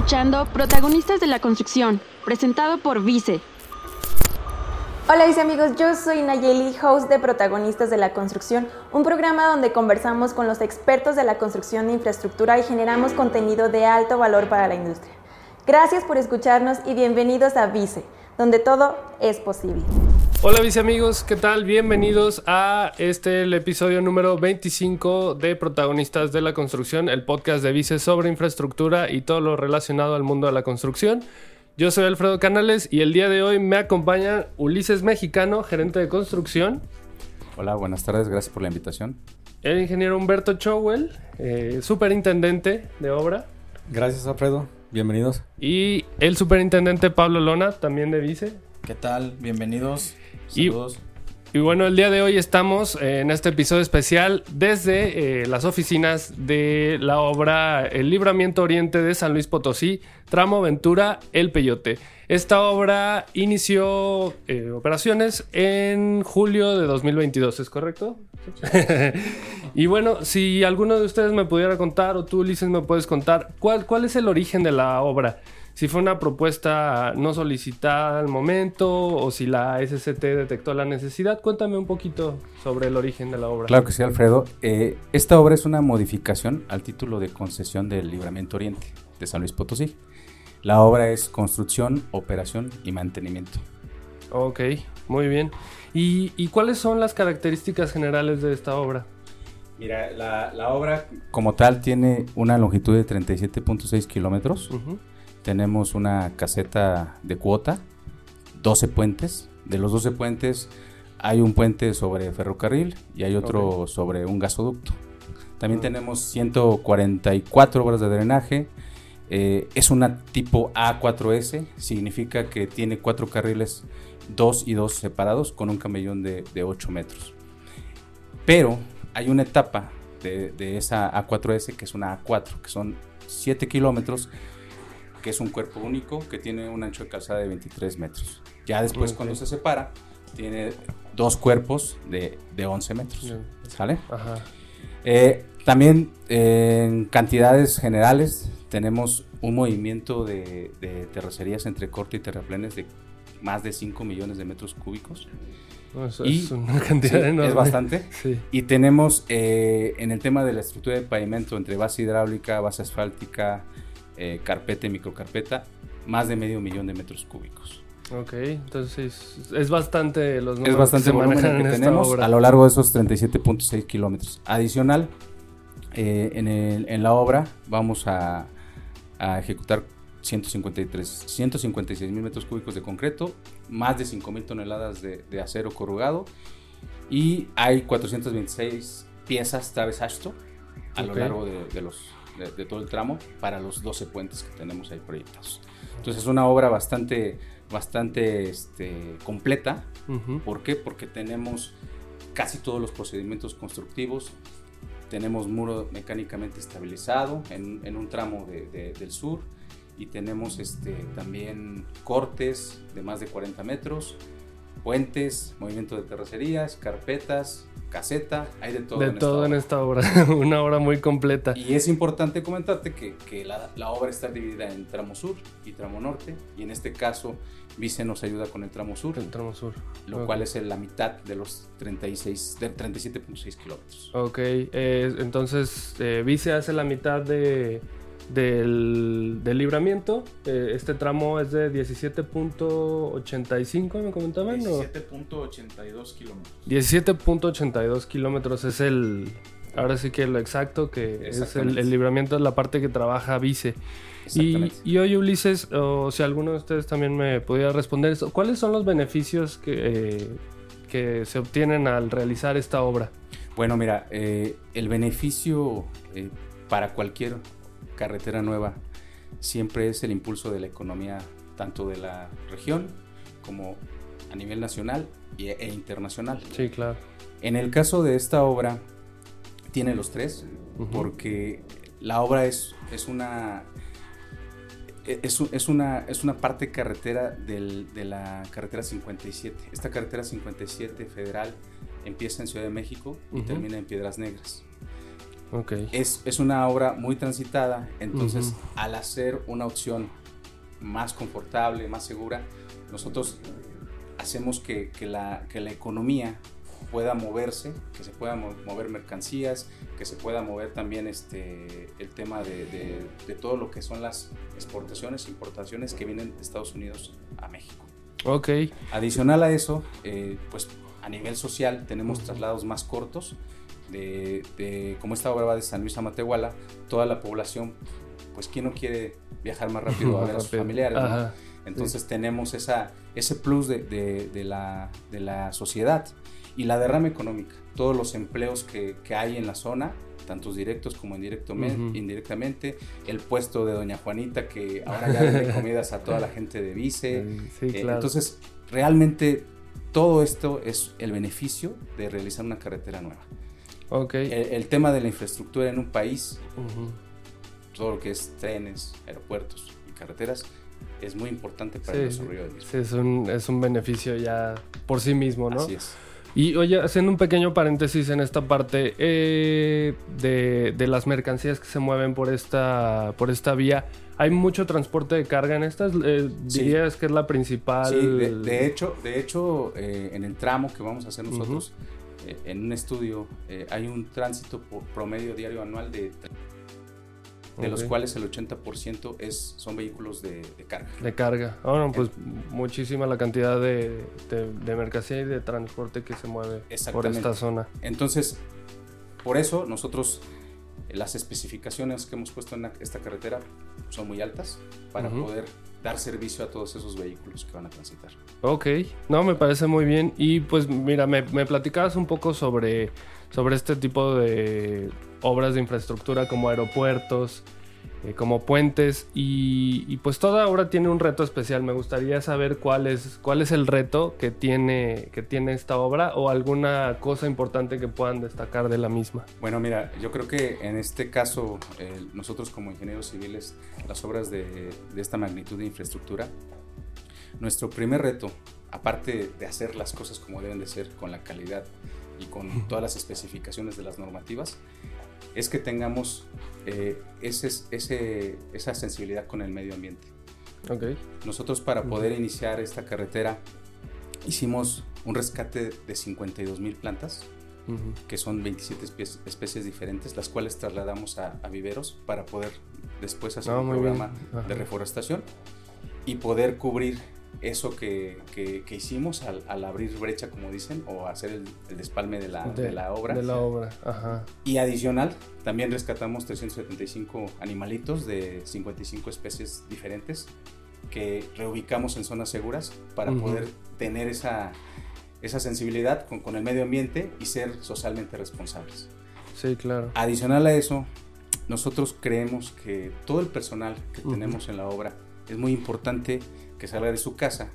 escuchando Protagonistas de la Construcción, presentado por Vice. Hola mis amigos, yo soy Nayeli, host de Protagonistas de la Construcción, un programa donde conversamos con los expertos de la construcción de infraestructura y generamos contenido de alto valor para la industria. Gracias por escucharnos y bienvenidos a Vice, donde todo es posible. Hola mis amigos, ¿qué tal? Bienvenidos a este el episodio número 25 de Protagonistas de la Construcción, el podcast de Vice sobre infraestructura y todo lo relacionado al mundo de la construcción. Yo soy Alfredo Canales y el día de hoy me acompaña Ulises Mexicano, gerente de construcción. Hola, buenas tardes, gracias por la invitación. El ingeniero Humberto Chowell, eh, superintendente de obra. Gracias Alfredo, bienvenidos. Y el superintendente Pablo Lona, también de Vice. ¿Qué tal? Bienvenidos. Y, y, bueno, el día de hoy estamos en este episodio especial desde eh, las oficinas de la obra El Libramiento Oriente de San Luis Potosí, tramo Ventura El Peyote. Esta obra inició eh, operaciones en julio de 2022, ¿es correcto? y bueno, si alguno de ustedes me pudiera contar, o tú, Ulises, me puedes contar, ¿cuál, cuál es el origen de la obra? Si fue una propuesta no solicitada al momento o si la SCT detectó la necesidad. Cuéntame un poquito sobre el origen de la obra. Claro que sí, Alfredo. Eh, esta obra es una modificación al título de concesión del Libramiento Oriente de San Luis Potosí. La obra es construcción, operación y mantenimiento. Ok, muy bien. ¿Y, cuáles son las características generales de esta obra? Mira, la, obra como tal tiene una longitud de 37.6 kilómetros tenemos una caseta de cuota, 12 puentes. De los 12 puentes hay un puente sobre ferrocarril y hay otro sobre un gasoducto. También tenemos 144 obras de drenaje. Eh, es una tipo A4S, significa que tiene cuatro carriles, dos y dos separados, con un camellón de, 8 metros. Pero hay una etapa de, de, esa A4S que es una A4, que son 7 kilómetros que es un cuerpo único que tiene un ancho de calzada de 23 metros. Ya después, cuando se separa, tiene dos cuerpos de, de 11 metros. ¿Sale? Ajá. Eh, también en cantidades generales tenemos un movimiento de, de, terracerías entre corte y terraplenes de más de 5 millones de metros cúbicos. y, es una cantidad enorme. Es bastante. Sí. Y tenemos eh, en el tema de la estructura de pavimento entre base hidráulica, base asfáltica, eh, carpeta y microcarpeta, más de medio millón de metros cúbicos. Ok, entonces es bastante los números es bastante que se manejan que tenemos a lo largo de esos 37.6 kilómetros. Adicional, eh, en, la obra vamos a, ejecutar 153, 156 mil metros cúbicos de concreto, más de 5 mil toneladas de, acero corrugado y hay 426 piezas traves Ashto a lo largo de los de, todo el tramo para los 12 puentes que tenemos ahí proyectados. Entonces es una obra bastante, bastante este, completa. ¿Por qué? Porque tenemos casi todos los procedimientos constructivos. Tenemos muro mecánicamente estabilizado en, en un tramo de, del sur y tenemos este, también cortes de más de 40 metros, puentes, movimiento de terracerías, carpetas, caseta, hay de todo. De todo en esta obra, una obra muy completa. Y es importante comentarte que, que la, la, obra está dividida en tramo sur y tramo norte, y en este caso Vice nos ayuda con el tramo sur. El tramo sur. Lo cual es la mitad de los 36, de 37.6 kilómetros. Ok, eh, entonces eh, Vice hace la mitad de del, libramiento. Eh, este tramo es de 17.85, me comentaban. 17.82 kilómetros. 17.82 kilómetros es el, ahora sí que lo exacto, que es el, libramiento de la parte que trabaja Vice. Y, y hoy Ulises, o si alguno de ustedes también me pudiera responder esto, ¿cuáles son los beneficios que, eh, que se obtienen al realizar esta obra? Bueno, mira, eh, el beneficio para cualquier carretera nueva siempre es el impulso de la economía tanto de la región como a nivel nacional e internacional. Sí, claro. En el caso de esta obra, tiene los tres, porque la obra es, es una es, es, una, es una parte carretera del, de la carretera 57. Esta carretera 57 federal empieza en Ciudad de México y termina en Piedras Negras. Ok. Es, es una obra muy transitada, entonces Ujú. al hacer una opción más confortable, más segura, nosotros hacemos que, que la, que la economía pueda moverse, que se puedan mo- mover mercancías, que se pueda mover también este, el tema de, de- de todo lo que son las exportaciones, importaciones que vienen de Estados Unidos a México. Ok. Adicional a eso, eh, pues a nivel social tenemos traslados más cortos. De, de- como esta obra va de San Luis a Matehuala, toda la población, pues ¿quién no quiere viajar más rápido a ver a sus familiares? no? Entonces tenemos esa, ese plus de, de- de la, de la sociedad y la derrama económica, todos los empleos que, que hay en la zona, tantos directos como indirecto- Ujú. indirectamente, el puesto de Doña Juanita que ahora ya vende comidas a toda la gente de Vice. Sí, Eh, claro. Entonces, realmente todo esto es el beneficio de realizar una carretera nueva. Ok. El, el tema de la infraestructura en un país, todo lo que es trenes, aeropuertos y carreteras, es muy importante para Sí, el desarrollo del mismo. Sí, es un, es un beneficio ya por sí mismo, ¿no? Así es. Y oye, haciendo un pequeño paréntesis en esta parte eh, de, de las mercancías que se mueven por esta, por esta vía, ¿hay mucho transporte de carga en estas? Eh, Sí. ¿Dirías que es la principal? Sí, de, de hecho, de hecho eh, en el tramo que vamos a hacer nosotros, eh, en un estudio, eh, hay un tránsito por promedio diario anual de, de los cuales el 80% es, son vehículos de, de carga. De carga. Ah, no, pues muchísima la cantidad de, de, mercancía y de transporte que se mueve por esta zona. Entonces, por eso nosotros las especificaciones que hemos puesto en esta carretera son muy altas para poder dar servicio a todos esos vehículos que van a transitar. Ok, no, me parece muy bien. Y pues mira, me, me platicabas un poco sobre, sobre este tipo de obras de infraestructura como aeropuertos, eh, como puentes y, y, pues toda obra tiene un reto especial. Me gustaría saber cuál es, cuál es el reto que tiene, que tiene esta obra o alguna cosa importante que puedan destacar de la misma. Bueno, mira, yo creo que en este caso, eh, nosotros como ingenieros civiles, las obras de, de esta magnitud de infraestructura, nuestro primer reto, aparte de hacer las cosas como deben de ser, con la calidad y con todas las especificaciones de las normativas, es que tengamos eh, ese, ese, esa sensibilidad con el medio ambiente. Ok, Nosotros para poder iniciar esta carretera hicimos un rescate de 52 mil plantas, Ujú. que son 27 espe- especies diferentes, las cuales trasladamos a, a viveros para poder después hacer Ah, un bien. programa de reforestación y poder cubrir eso que, que- que hicimos al, al abrir brecha, como dicen, o hacer el, el despalme de la, de, la obra. De la obra, ajá. Y adicional, también rescatamos 375 animalitos de 55 especies diferentes que reubicamos en zonas seguras para Ujú. poder tener esa, esa sensibilidad con, con el medio ambiente y ser socialmente responsables. Sí, claro. Adicional a eso, nosotros creemos que todo el personal que Ujú. tenemos en la obra es muy importante que salga de su casa,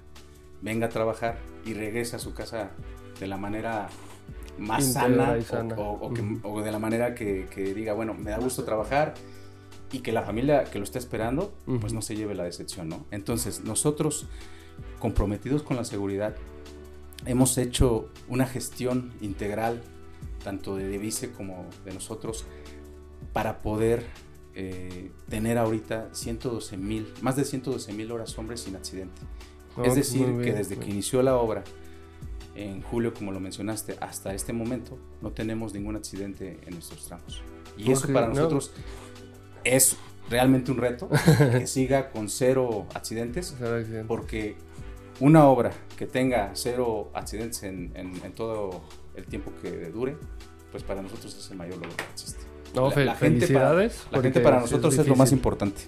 venga a trabajar y regrese a su casa de la manera más sana, o- sana. O, o que- o de la manera que, que diga, bueno, me da gusto trabajar y que la familia que lo está esperando, pues no se lleve la decepción, ¿no? Entonces, nosotros, comprometidos con la seguridad, hemos hecho una gestión integral, tanto de Divise como de nosotros, para poder eh, tener ahorita 112 mil, más de 112 mil horas hombres sin accidente. No, es decir, que desde que inició la obra, en julio, como lo mencionaste, hasta este momento, no tenemos ningún accidente en nuestros tramos. Y eso para no. nosotros es realmente un reto, que siga con cero accidentes, porque una obra que tenga cero accidentes en, en- en todo el tiempo que dure, pues para nosotros es el mayor logro que existe. No, La- gente felicidades. La gente para nosotros es, lo más importante.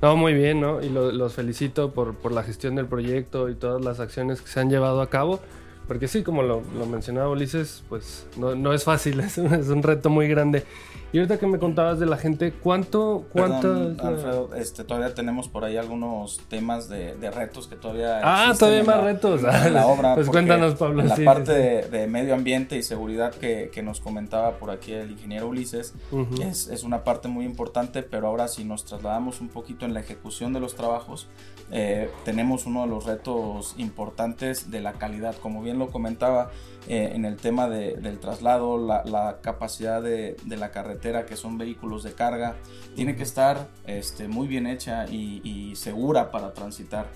No, muy bien, ¿no? Y lo- los felicito por, por la gestión del proyecto y todas las acciones que se han llevado a cabo. Porque sí, como lo, lo mencionaba Ulises, pues no, no es fácil, es un, es un reto muy grande. Y ahorita que me contabas de la gente, ¿cuánto, cuánto? Alfredo, este, todavía tenemos por ahí algunos temas de, de retos que todavía Ah, todavía en más la- retos. en la obra. Pues cuéntanos, Pablo, en La sí, parte sí, De, de medio ambiente y seguridad que, que nos comentaba por aquí el ingeniero Ulises Ujú. es, es una parte muy importante, pero ahora si nos trasladamos un poquito en la ejecución de los trabajos, eh, tenemos uno de los retos importantes de la calidad. Como bien lo comentaba, eh, en el tema del traslado, la, capacidad de, la carretera, que son vehículos de carga, tiene que estar este, muy bien hecha y, segura para transitar.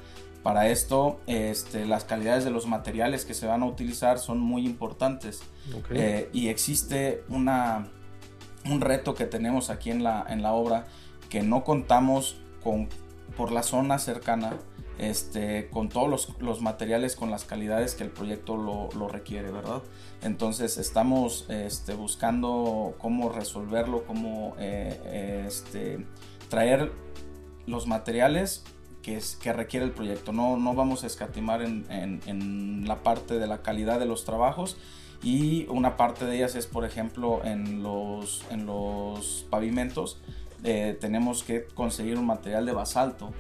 Para esto, este, las calidades de los materiales que se van a utilizar son muy importantes. Eh, y existe una, un reto que tenemos aquí en la, en la obra que no contamos con, por la zona cercana este, con todos los, materiales, con las calidades que el proyecto lo, requiere, ¿verdad? Entonces estamos este, buscando cómo resolverlo, cómo eh, este, traer los materiales que, es, que requiere el proyecto. No, no vamos a escatimar en, la parte de la calidad de los trabajos y una parte de ellas es, por ejemplo, en los, en los pavimentos. Eh, tenemos que conseguir un material de basalto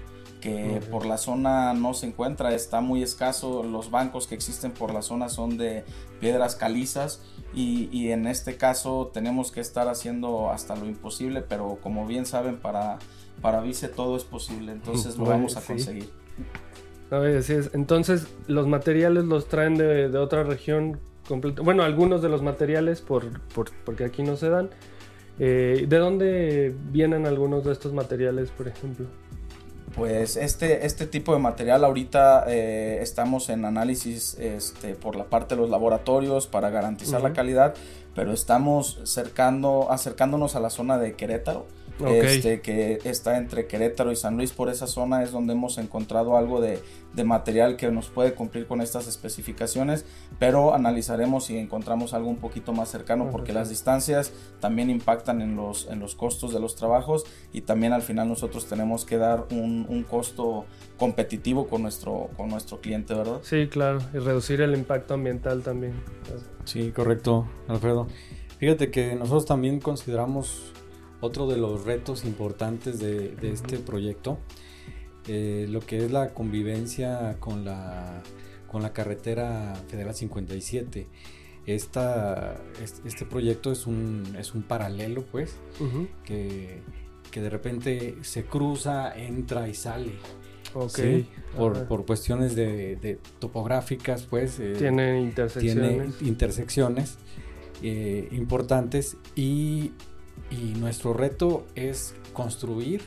que por la zona no se encuentra, está muy escaso, los bancos que existen por la zona son de piedras calizas y, en este caso tenemos que estar haciendo hasta lo imposible, pero como bien saben para, para Vice todo es posible, entonces lo vamos a conseguir. Entonces los materiales los traen de, otra región Bueno, algunos de los materiales por, porque aquí no se dan. Eh, ¿De dónde vienen algunos de estos materiales, por ejemplo? Pues este, este tipo de material ahorita eh, estamos en análisis este, por la parte de los laboratorios para garantizar la calidad, pero estamos cercando, acercándonos a la zona de Querétaro este, que está entre Querétaro y San Luis. Por esa zona es donde hemos encontrado algo de, material que nos puede cumplir con estas especificaciones, pero analizaremos si encontramos algo un poquito más cercano, porque las distancias también impactan en los, en los costos de los trabajos y también al final nosotros tenemos que dar un, un costo competitivo con nuestro, con nuestro cliente, ¿verdad? Sí, claro, y reducir el impacto ambiental también. Sí, correcto, Alfredo. Fíjate que nosotros también consideramos otro de los retos importantes de, este proyecto, eh, lo que es la convivencia con la, con la carretera Federal 57. Esta, este proyecto es un, es un paralelo, pues, que, de repente se cruza, entra y sale. Okay. Por, cuestiones de, topográficas, pues. Eh, tiene intersecciones. Tiene intersecciones eh, importantes y y nuestro reto es construir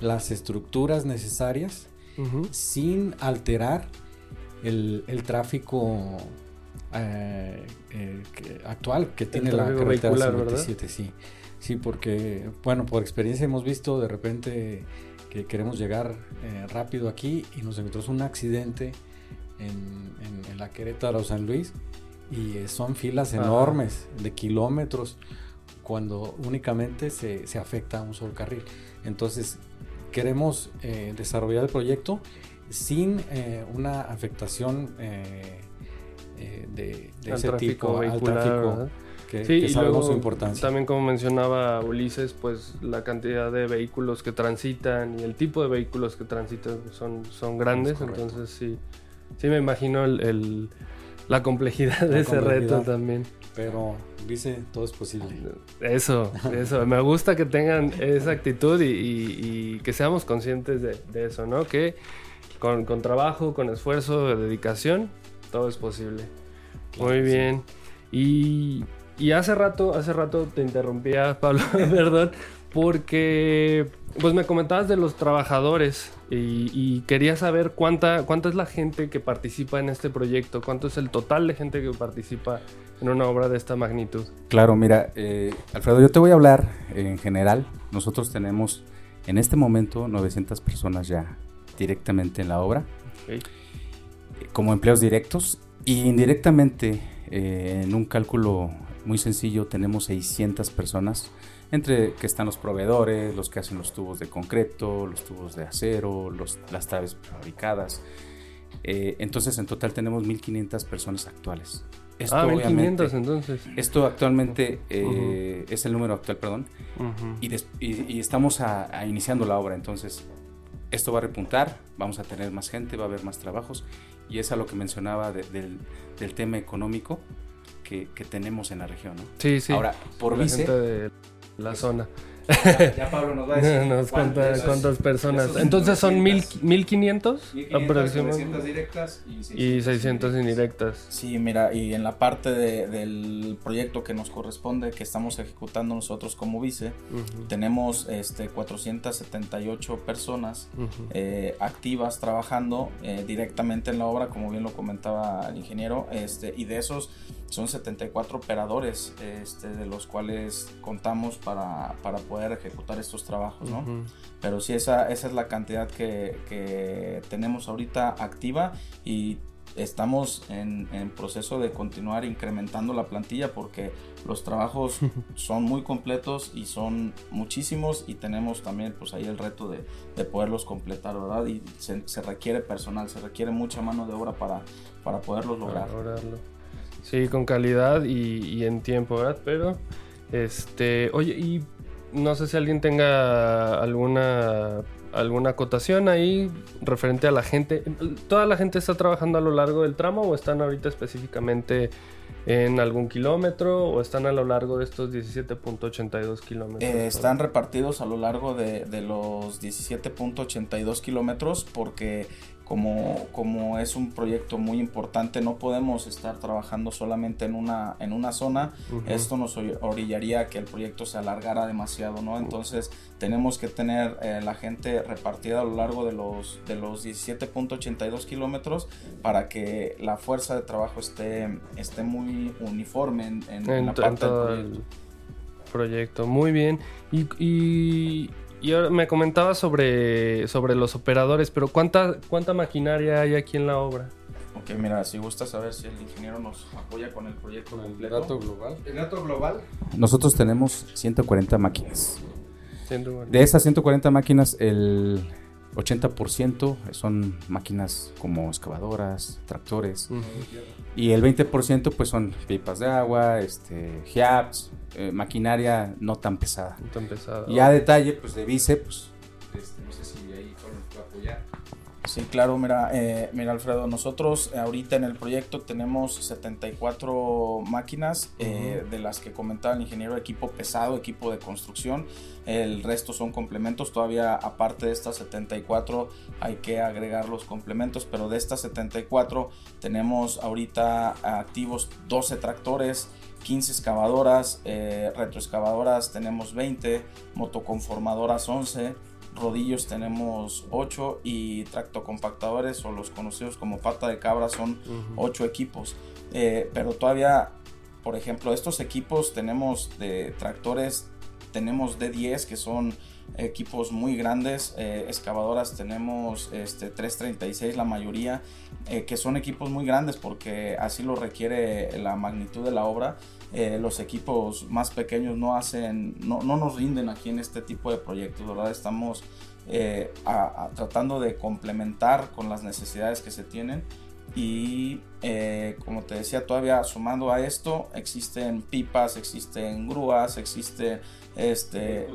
las estructuras necesarias sin alterar el, tráfico eh, eh, actual que tiene la carretera 57, sí. Sí, porque, bueno, por experiencia hemos visto de repente que queremos llegar eh, rápido aquí y nos encontramos un accidente en, la Querétaro San Luis y son filas enormes de kilómetros cuando únicamente se, se afecta a un solo carril. Entonces, queremos eh, desarrollar el proyecto sin eh, una afectación eh, de, ese tipo al tráfico que, sí, sabemos su importancia. También como mencionaba Ulises, pues la cantidad de vehículos que transitan y el tipo de vehículos que transitan son, son grandes, entonces sí, sí me imagino el, la complejidad de ese reto también. Pero dice, todo es posible. Eso, eso. Me gusta que tengan esa actitud y, que seamos conscientes de, eso, ¿no? Que con, trabajo, con esfuerzo, de dedicación, todo es posible. Muy bien. Y, y, hace rato, hace rato te interrumpía, Pablo, perdón, porque pues me comentabas de los trabajadores y, quería saber cuánta, cuánta es la gente que participa en este proyecto, cuánto es el total de gente que participa en una obra de esta magnitud. Claro, mira, eh, Alfredo, yo te voy a hablar en general. Nosotros tenemos en este momento 900 personas ya directamente en la obra, como empleos directos y indirectamente eh, en un cálculo muy sencillo tenemos 600 personas entre que están los proveedores, los que hacen los tubos de concreto, los tubos de acero, las traves fabricadas. Eh, entonces, en total tenemos 1.500 personas actuales. Esto, ah, 1.500 entonces. Esto actualmente eh, es el número actual, perdón. y, estamos a, iniciando la obra, entonces esto va a repuntar, vamos a tener más gente, va a haber más trabajos. Y es a lo que mencionaba del, tema económico que, tenemos en la región. ¿no? Sí, sí. Ahora, por vice la zona. Ya, Pablo nos va a decir Nos cuenta cuántos- cuántas personas. Entonces son mil, 900, 1500 1500, aproximadamente. 900 directas y 600, Y 600 indirectas. Sí, mira, y en la parte de- del proyecto que nos corresponde, que estamos ejecutando nosotros como vice, Ujú, tenemos este, 478 personas ujú. eh, activas trabajando eh, directamente en la obra, como bien lo comentaba el ingeniero, este, y de esos son 74 operadores, este, de los cuales contamos para, para poder ejecutar estos trabajos, ¿no? Ujú. Pero sí, esa, esa es la cantidad que, que tenemos ahorita activa y estamos en, en proceso de continuar incrementando la plantilla porque los trabajos son muy completos y son muchísimos y tenemos también pues ahí el reto de, de poderlos completar, ¿verdad? Y se, se requiere personal, se requiere mucha mano de obra para, para poderlos lograr. Para lograrlo. Sí, con calidad y, y en tiempo, ¿verdad? Pero, este, oye, y no sé si alguien tenga alguna alguna acotación ahí referente a la gente. ¿Toda la gente está trabajando a lo largo del tramo o están ahorita específicamente en algún kilómetro o están a lo largo de estos 17.82 kilómetros? Eh, están repartidos a lo largo de, de los 17.82 kilómetros porque como, como es un proyecto muy importante no podemos estar trabajando solamente en una, en una zona. Ujú. Esto nos ori- orillaría a que el proyecto se alargara demasiado, ¿no? Entonces tenemos que tener eh, la gente repartida a lo largo de los, de los 17.82 kilómetros para que la fuerza de trabajo esté, esté muy uniforme en, en- en en, la parte del proyecto. el proyecto. Muy bien. Y, y, y ahora me comentaba sobre, sobre los operadores, pero ¿cuánta, ¿cuánta maquinaria hay aquí en la obra? Ok, mira, si gusta saber si el ingeniero nos apoya con el proyecto el completo. dato global. El dato global. Nosotros tenemos 140 máquinas. De esas 140 máquinas, el 80% son máquinas como excavadoras, tractores. Y el 20% pues son pipas de agua, este, eh, maquinaria no tan pesada. No tan pesado. Y a detalle pues de vice, pues este, no sé si ahí puede apoyar. Sí, claro, mira, eh, mira Alfredo, nosotros ahorita en el proyecto tenemos 74 máquinas, eh, de las que comentaba el ingeniero, equipo pesado, equipo de construcción, el resto son complementos, todavía aparte de estas 74 hay que agregar los complementos, pero de estas 74 tenemos ahorita activos 12 tractores, 15 excavadoras, eh, retroexcavadoras tenemos 20, motoconformadoras 11, rodillos tenemos 8 y tractocompactadores o los conocidos como pata de cabra son Ujú. 8 equipos. Eh, pero todavía, por ejemplo, estos equipos tenemos de tractores, tenemos D10 que son equipos muy grandes, eh, excavadoras tenemos este 336 la mayoría, eh, que son equipos muy grandes porque así lo requiere la magnitud de la obra. Eh, los equipos más pequeños no hacen, no, no nos rinden aquí en este tipo de proyectos, ¿verdad? Estamos eh, tratando de complementar con las necesidades que se tienen y eh, como te decía todavía sumando a esto existen pipas existen grúas existen este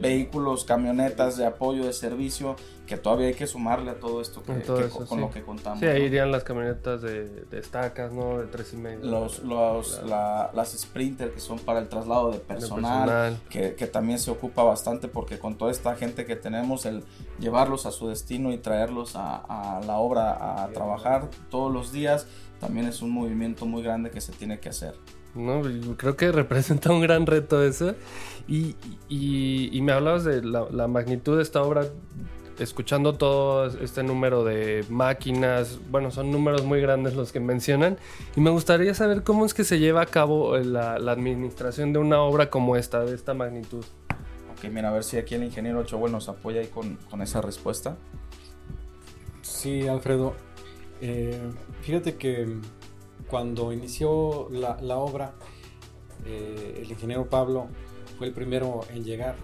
vehículos, camionetas de apoyo de servicio que todavía hay que sumarle a todo esto que, todo que eso, con sí. lo que contamos Sí, ahí ¿no? irían las camionetas de, de estacas, ¿no? De tres y medio. los, los- la- las sprinter que son para el traslado de De personal, personal. Que, que también se ocupa bastante porque con toda esta gente que tenemos el llevarlos a su destino y traerlos a, a la obra a trabajar todos los días también es un movimiento muy grande que se tiene que hacer No, creo que representa un gran reto eso. Y, y- y me hablabas de la, la magnitud de esta obra, escuchando todo este número de máquinas, bueno, son números muy grandes los que mencionan, y me gustaría saber cómo es que se lleva a cabo eh, la, la administración de una obra como esta, de esta magnitud. ok mira a ver si aquí el ingeniero Ochoa nos apoya ahí con, con esa respuesta Sí, Alfredo. Eh, fíjate que cuando inició la, la obra, eh, el ingeniero Pablo fue el primero en llegar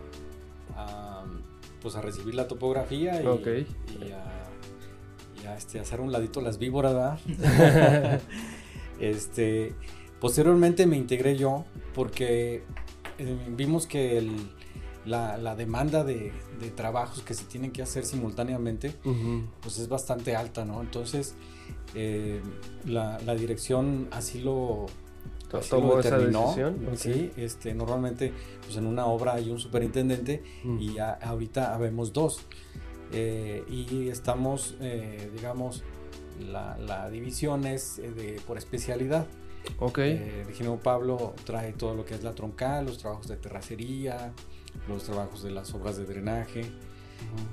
a, pues a recibir la topografía y, a, y a, este, hacer un ladito las víboras. este, posteriormente me integré yo porque eh, vimos que el- la, la demanda de, de trabajos que se tienen que hacer simultáneamente pues es bastante alta, ¿no? Entonces, eh, la, la dirección así lo, así lo esa determinó. decisión. Ok. Sí, este, normalmente pues en una obra hay un superintendente Mm. y a- ahorita habemos dos. Eh, y estamos, eh, digamos, la, la división es eh, de, por especialidad. Ok. Eh, Pablo trae todo lo que es la troncal, los trabajos de terracería, los trabajos de las obras de drenaje.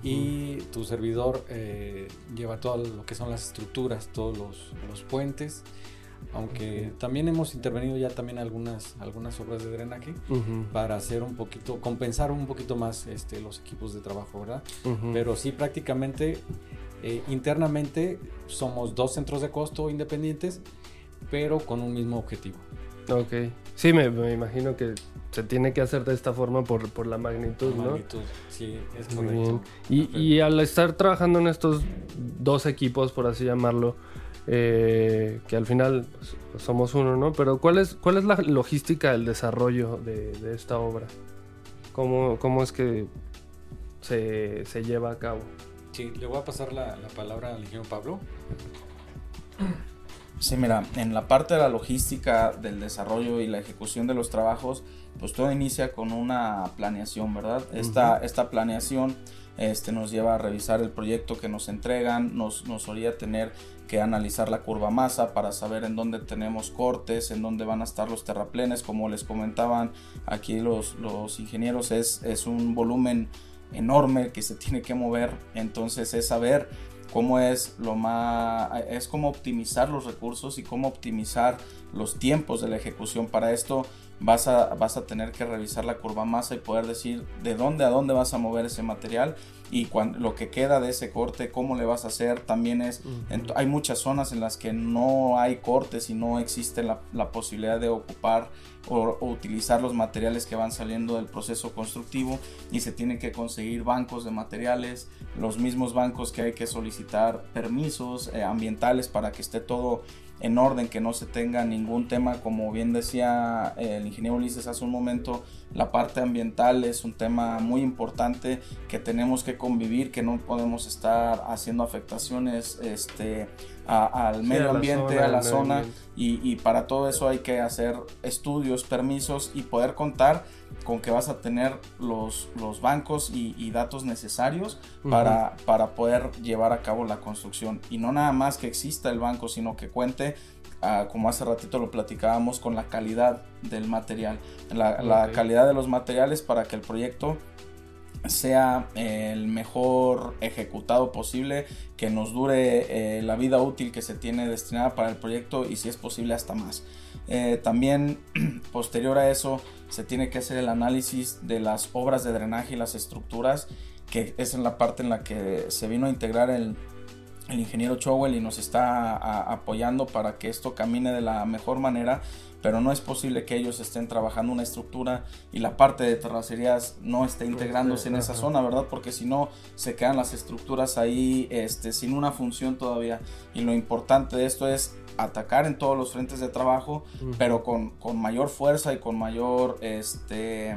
Y tu servidor eh, lleva todo lo que son las estructuras, todos los, los puentes. Aunque también hemos intervenido ya también algunas, algunas obras de drenaje para hacer un poquito, compensar un poquito más este, los equipos de trabajo, ¿verdad? Pero sí prácticamente eh, internamente somos dos centros de costo independientes, pero con un mismo objetivo. Ok. Sí, me, me imagino que se tiene que hacer de esta forma por, por la magnitud, ¿no? Magnitud, Sí, es Muy correcto. bien. Y, y al estar trabajando en estos dos equipos, por así llamarlo, eh, que al final pues, pues, somos uno, ¿no? Pero ¿cuál es, cuál es la logística del desarrollo de, de esta obra? ¿Cómo, cómo es que se, se lleva a cabo? Sí, le voy a pasar la, la palabra al ingeniero Pablo. Sí, mira, en la parte de la logística del desarrollo y la ejecución de los trabajos, pues todo inicia con una planeación, ¿verdad? Esta, esta planeación este, nos lleva a revisar el proyecto que nos entregan, nos, nos haría tener que analizar la curva masa para saber en dónde tenemos cortes, en dónde van a estar los terraplenes, como les comentaban aquí los, los ingenieros, es, es un volumen enorme que se tiene que mover, entonces es saber cómo es lo más es cómo optimizar los recursos y cómo optimizar los tiempos de la ejecución para esto vas a, vas a tener que revisar la curva masa y poder decir de dónde a dónde vas a mover ese material y cuando, lo que queda de ese corte, cómo le vas a hacer, también es, hay muchas zonas en las que no hay cortes y no existe la, la posibilidad de ocupar o, o utilizar los materiales que van saliendo del proceso constructivo y se tienen que conseguir bancos de materiales, los mismos bancos que hay que solicitar permisos eh, ambientales para que esté todo en orden, que no se tenga ningún tema, como bien decía eh, el ingeniero Ulises hace un momento, la parte ambiental es un tema muy importante que tenemos que convivir, que no podemos estar haciendo afectaciones este, a- al Sí, medio a la ambiente, zona, a la zona, y, y para todo eso hay que hacer estudios, permisos y poder contar con que vas a tener los, los bancos y, y datos necesarios para, para poder llevar a cabo la construcción. Y no nada más que exista el banco, sino que cuente, ah, como hace ratito lo platicábamos, con la calidad del material, la, la calidad de los materiales para que el proyecto sea el mejor ejecutado posible, que nos dure eh, la vida útil que se tiene destinada para el proyecto y si es posible hasta más. Eh, también posterior a eso se tiene que hacer el análisis de las obras de drenaje y las estructuras, que es en la parte en la que se vino a integrar el, el ingeniero Chowell y nos está apoyando para que esto camine de la mejor manera, pero no es posible que ellos estén trabajando una estructura y la parte de terracerías no esté integrándose en esa zona, ¿verdad? Porque si no se quedan las estructuras ahí este, sin una función todavía. Y lo importante de esto es atacar en todos los frentes de trabajo, pero con, con mayor fuerza y con mayor este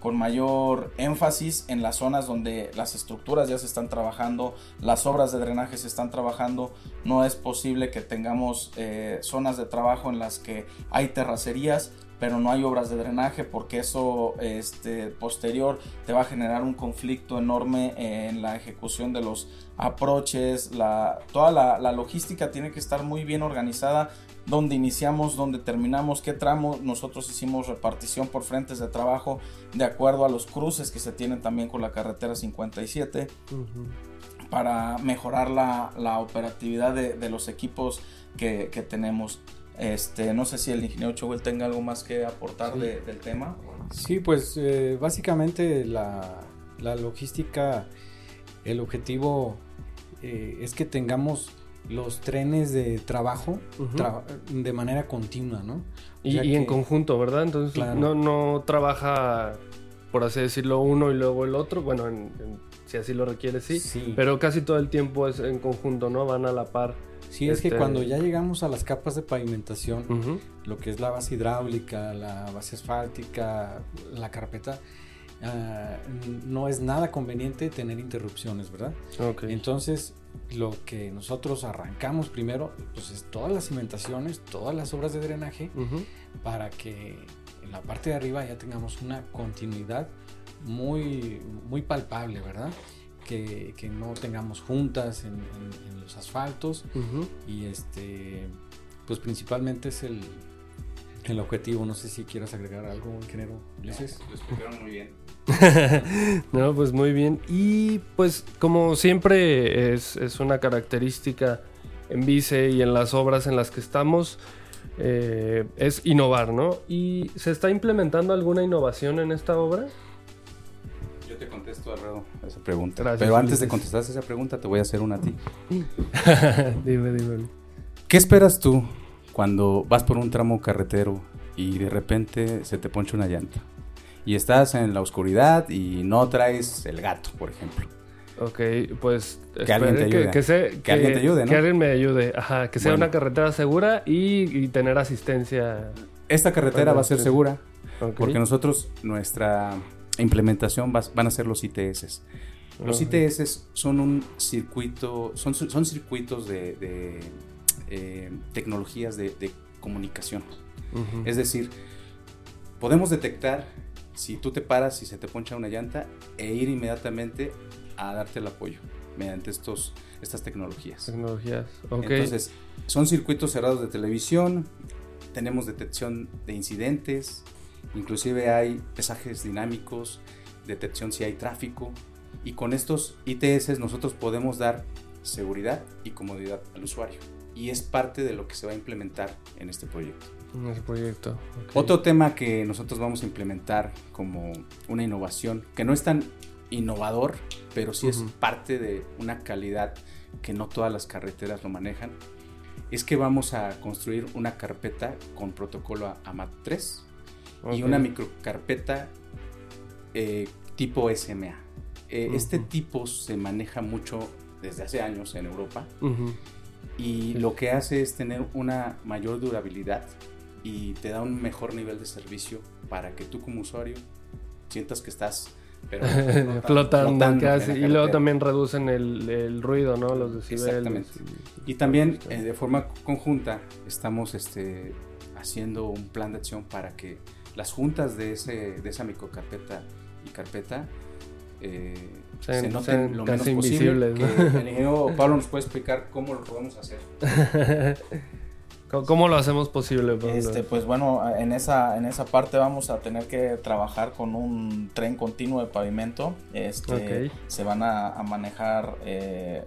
con mayor énfasis en las zonas donde las estructuras ya se están trabajando, las obras de drenaje se están trabajando. No es posible que tengamos eh, zonas de trabajo en las que hay terracerías, pero no hay obras de drenaje porque eso este, posterior te va a generar un conflicto enorme en la ejecución de los aproches, la, toda la, la logística tiene que estar muy bien organizada dónde iniciamos, dónde terminamos, qué tramo. Nosotros hicimos repartición por frentes de trabajo de acuerdo a los cruces que se tienen también con la carretera 57 Ujú. para mejorar la, la operatividad de, de los equipos que, que tenemos. Este, no sé si el ingeniero Chowell tenga algo más que aportar Sí. de- del tema. Sí, pues eh, básicamente la, la logística, el objetivo eh, es que tengamos los trenes de trabajo tra- de manera continua, ¿no? Y, en conjunto, ¿verdad? Entonces Claro. no, no trabaja, por así decirlo, uno y luego el otro. Bueno, en- en- si así lo requiere, sí. Sí. Pero casi todo el tiempo es en conjunto, ¿no? Van a la par. Sí, es que este- cuando ya llegamos a las capas de pavimentación, lo que es la base hidráulica, la base asfáltica, la carpeta, ah, no es nada conveniente tener interrupciones, ¿verdad? Ok. Entonces, lo que nosotros arrancamos primero, pues es todas las cimentaciones, todas las obras de drenaje, para que en la parte de arriba ya tengamos una continuidad muy, muy palpable, ¿verdad? Que, no tengamos juntas en, los asfaltos y este, pues principalmente es el, el objetivo. No sé si quieras agregar algo, ingeniero Ulises. Lo explicaron muy bien. no, pues muy bien. Y pues como siempre es, una característica en Vice y en las obras en las que estamos, eh, es innovar, ¿no? ¿Y se está implementando alguna innovación en esta obra? Te contesto, Alredo, esa pregunta. Pero antes de contestar esa pregunta, te voy a hacer una a ti. dime, dime. ¿Qué esperas tú cuando vas por un tramo carretero y de repente se te poncha una llanta? y estás en la oscuridad y no traes el gato, por ejemplo. Ok, pues que alguien te ayude. Que, alguien te ayude, ¿no? Que alguien me ayude, ajá, que sea una carretera segura y, tener asistencia. Esta carretera va a ser segura porque nosotros, nuestra implementación van a ser los ITS. Los ITS son un circuito, son, son circuitos de, eh, tecnologías de, comunicación. Es decir, podemos detectar si tú te paras y se te poncha una llanta e ir inmediatamente a darte el apoyo mediante estos, estas tecnologías. Tecnologías, ok. Entonces, son circuitos cerrados de televisión, tenemos detección de incidentes, Inclusive hay pesajes dinámicos, detección si hay tráfico. Y con estos ITS nosotros podemos dar seguridad y comodidad al usuario. Y es parte de lo que se va a implementar en este proyecto. En el proyecto. Otro tema que nosotros vamos a implementar como una innovación, que no es tan innovador, pero sí es parte de una calidad que no todas las carreteras lo manejan, es que vamos a construir una carpeta con protocolo AMAT3 okay. y una microcarpeta eh, tipo SMA. Eh, uh -huh. Este tipo se maneja mucho desde hace años en Europa uh -huh. y lo que hace es tener una mayor durabilidad y te da un mejor nivel de servicio para que tú como usuario sientas que estás pero flotando, flotando, flotando casi. Y luego también reducen el, el, ruido, ¿no? Los decibeles. Exactamente. Y también eh, de forma conjunta estamos este, haciendo un plan de acción para que las juntas de, ese, de esa microcarpeta y carpeta eh, se, noten lo menos posible. el ingeniero Pablo nos puede explicar cómo lo podemos hacer. ¿Cómo lo hacemos posible? Este, pues bueno, en esa, en esa parte vamos a tener que trabajar con un tren continuo de pavimento. Este, Se van a, manejar eh,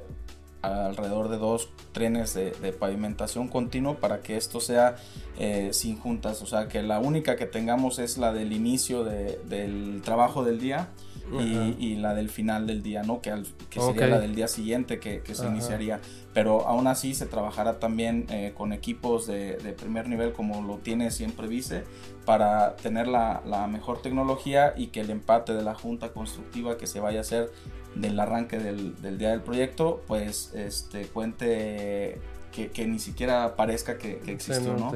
alrededor de dos trenes de, pavimentación continuo para que esto sea eh, sin juntas. O sea, que la única que tengamos es la del inicio del trabajo del día y, la del final del día, ¿no? Que, que sería la del día siguiente que, se iniciaría. Pero aún así se trabajará también eh, con equipos de, primer nivel como lo tiene siempre Vice para tener la, mejor tecnología y que el empate de la junta constructiva que se vaya a hacer del arranque del, día del proyecto pues este cuente que, ni siquiera parezca que, existió, ¿no?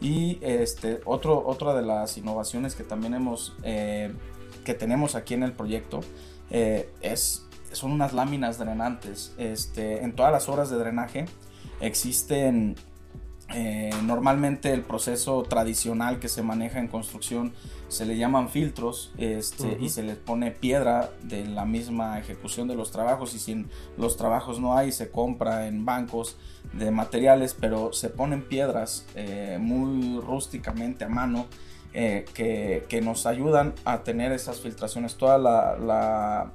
Y este, otro, otra de las innovaciones que también hemos eh, que tenemos aquí en el proyecto eh, es, son unas láminas drenantes. Este, en todas las obras de drenaje existen eh, normalmente el proceso tradicional que se maneja en construcción se le llaman filtros este, y se les pone piedra de la misma ejecución de los trabajos y sin los trabajos no hay se compra en bancos de materiales pero se ponen piedras eh, muy rústicamente a mano eh, que, nos ayudan a tener esas filtraciones. Toda la,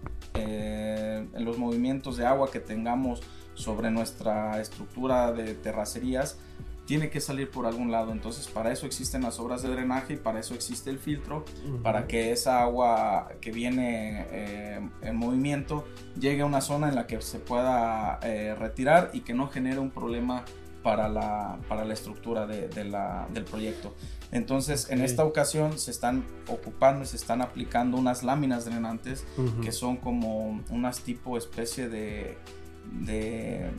los movimientos de agua que tengamos sobre nuestra estructura de terracerías tiene que salir por algún lado. Entonces, para eso existen las obras de drenaje y para eso existe el filtro, para que esa agua que viene eh, en movimiento llegue a una zona en la que se pueda retirar y que no genere un problema para la, para la estructura de, del proyecto. Entonces, en esta ocasión se están ocupando, se están aplicando unas láminas drenantes que son como unas tipo especie de, de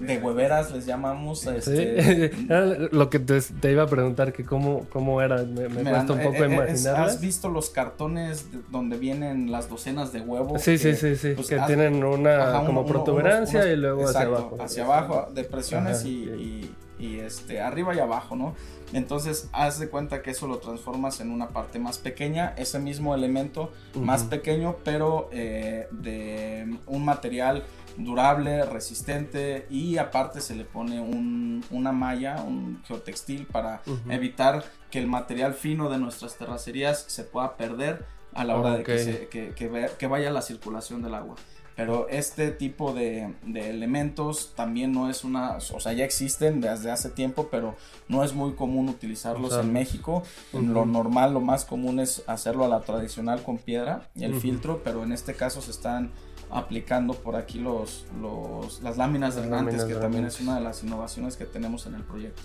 de hueveras les llamamos. Este, lo que te, iba a preguntar, que cómo, cómo era, me, cuesta un poco eh, eh, ¿Has visto los cartones donde vienen las docenas de huevos? Sí, sí, sí, sí, pues, que tienen una como protuberancia y luego hacia abajo. Hacia abajo, depresiones y, y, este, arriba y abajo, ¿no? Entonces, haz de cuenta que eso lo transformas en una parte más pequeña, ese mismo elemento más pequeño, pero eh, de un material durable, resistente y aparte se le pone una malla, un geotextil para evitar que el material fino de nuestras terracerías se pueda perder a la hora de que, que, vaya la circulación del agua. Pero este tipo de, elementos también no es una, o sea, ya existen desde hace tiempo, pero no es muy común utilizarlos en México. Lo normal, lo más común es hacerlo a la tradicional con piedra y el filtro, pero en este caso se están aplicando por aquí los, los las láminas drenantes, que también es una de las innovaciones que tenemos en el proyecto.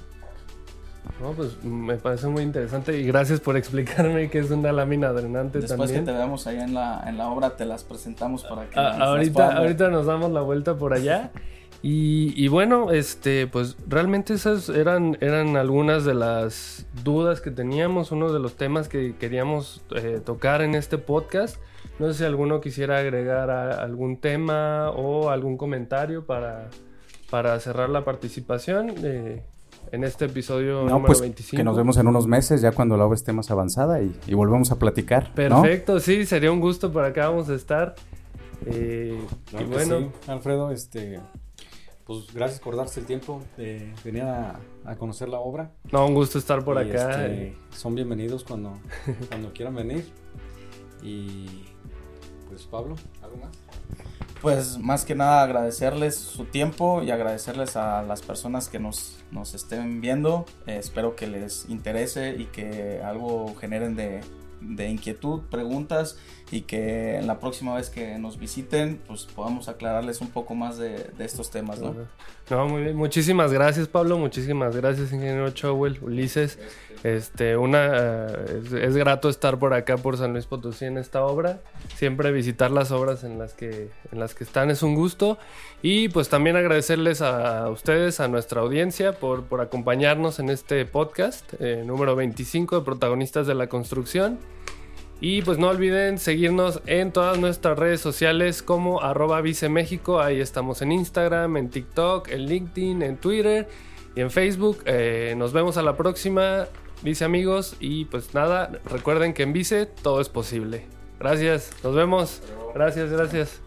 No, pues me parece muy interesante y gracias por explicarme que es una lámina drenante Después que te veamos allá en la, en la obra te las presentamos para que ah, ahorita, ahorita nos damos la vuelta por allá. Y, y, bueno, este, pues realmente esas eran, eran algunas de las dudas que teníamos, uno de los temas que queríamos eh, tocar en este podcast. No sé si alguno quisiera agregar algún tema o algún comentario para, para cerrar la participación eh, en este episodio número pues, 25. Que nos vemos en unos meses, ya cuando la obra esté más avanzada y, volvemos a platicar. Perfecto, sí, sería un gusto por acá vamos a estar. Eh, y bueno, Alfredo, este, pues gracias por darse el tiempo de venir a, conocer la obra. No, un gusto estar por acá. Este, son bienvenidos cuando, cuando quieran venir. Y pues Pablo, ¿algo más? Pues más que nada agradecerles su tiempo y agradecerles a las personas que nos, nos estén viendo. Eh, espero que les interese y que algo generen de, de inquietud, preguntas y que la próxima vez que nos visiten pues podamos aclararles un poco más de, estos temas, ¿no? No, muy bien. Muchísimas gracias Pablo, muchísimas gracias ingeniero Chowell, Ulises. Este, una eh, es, grato estar por acá por San Luis Potosí en esta obra. Siempre visitar las obras en las que en las que están es un gusto y pues también agradecerles a ustedes, a nuestra audiencia por, por acompañarnos en este podcast eh, número 25 de protagonistas de la construcción. Y pues no olviden seguirnos en todas nuestras redes sociales como arroba viceméxico. Ahí estamos en Instagram, en TikTok, en LinkedIn, en Twitter y en Facebook. Eh, nos vemos a la próxima, vice amigos. Y pues nada, recuerden que en vice todo es posible. Gracias, nos vemos. Gracias, gracias.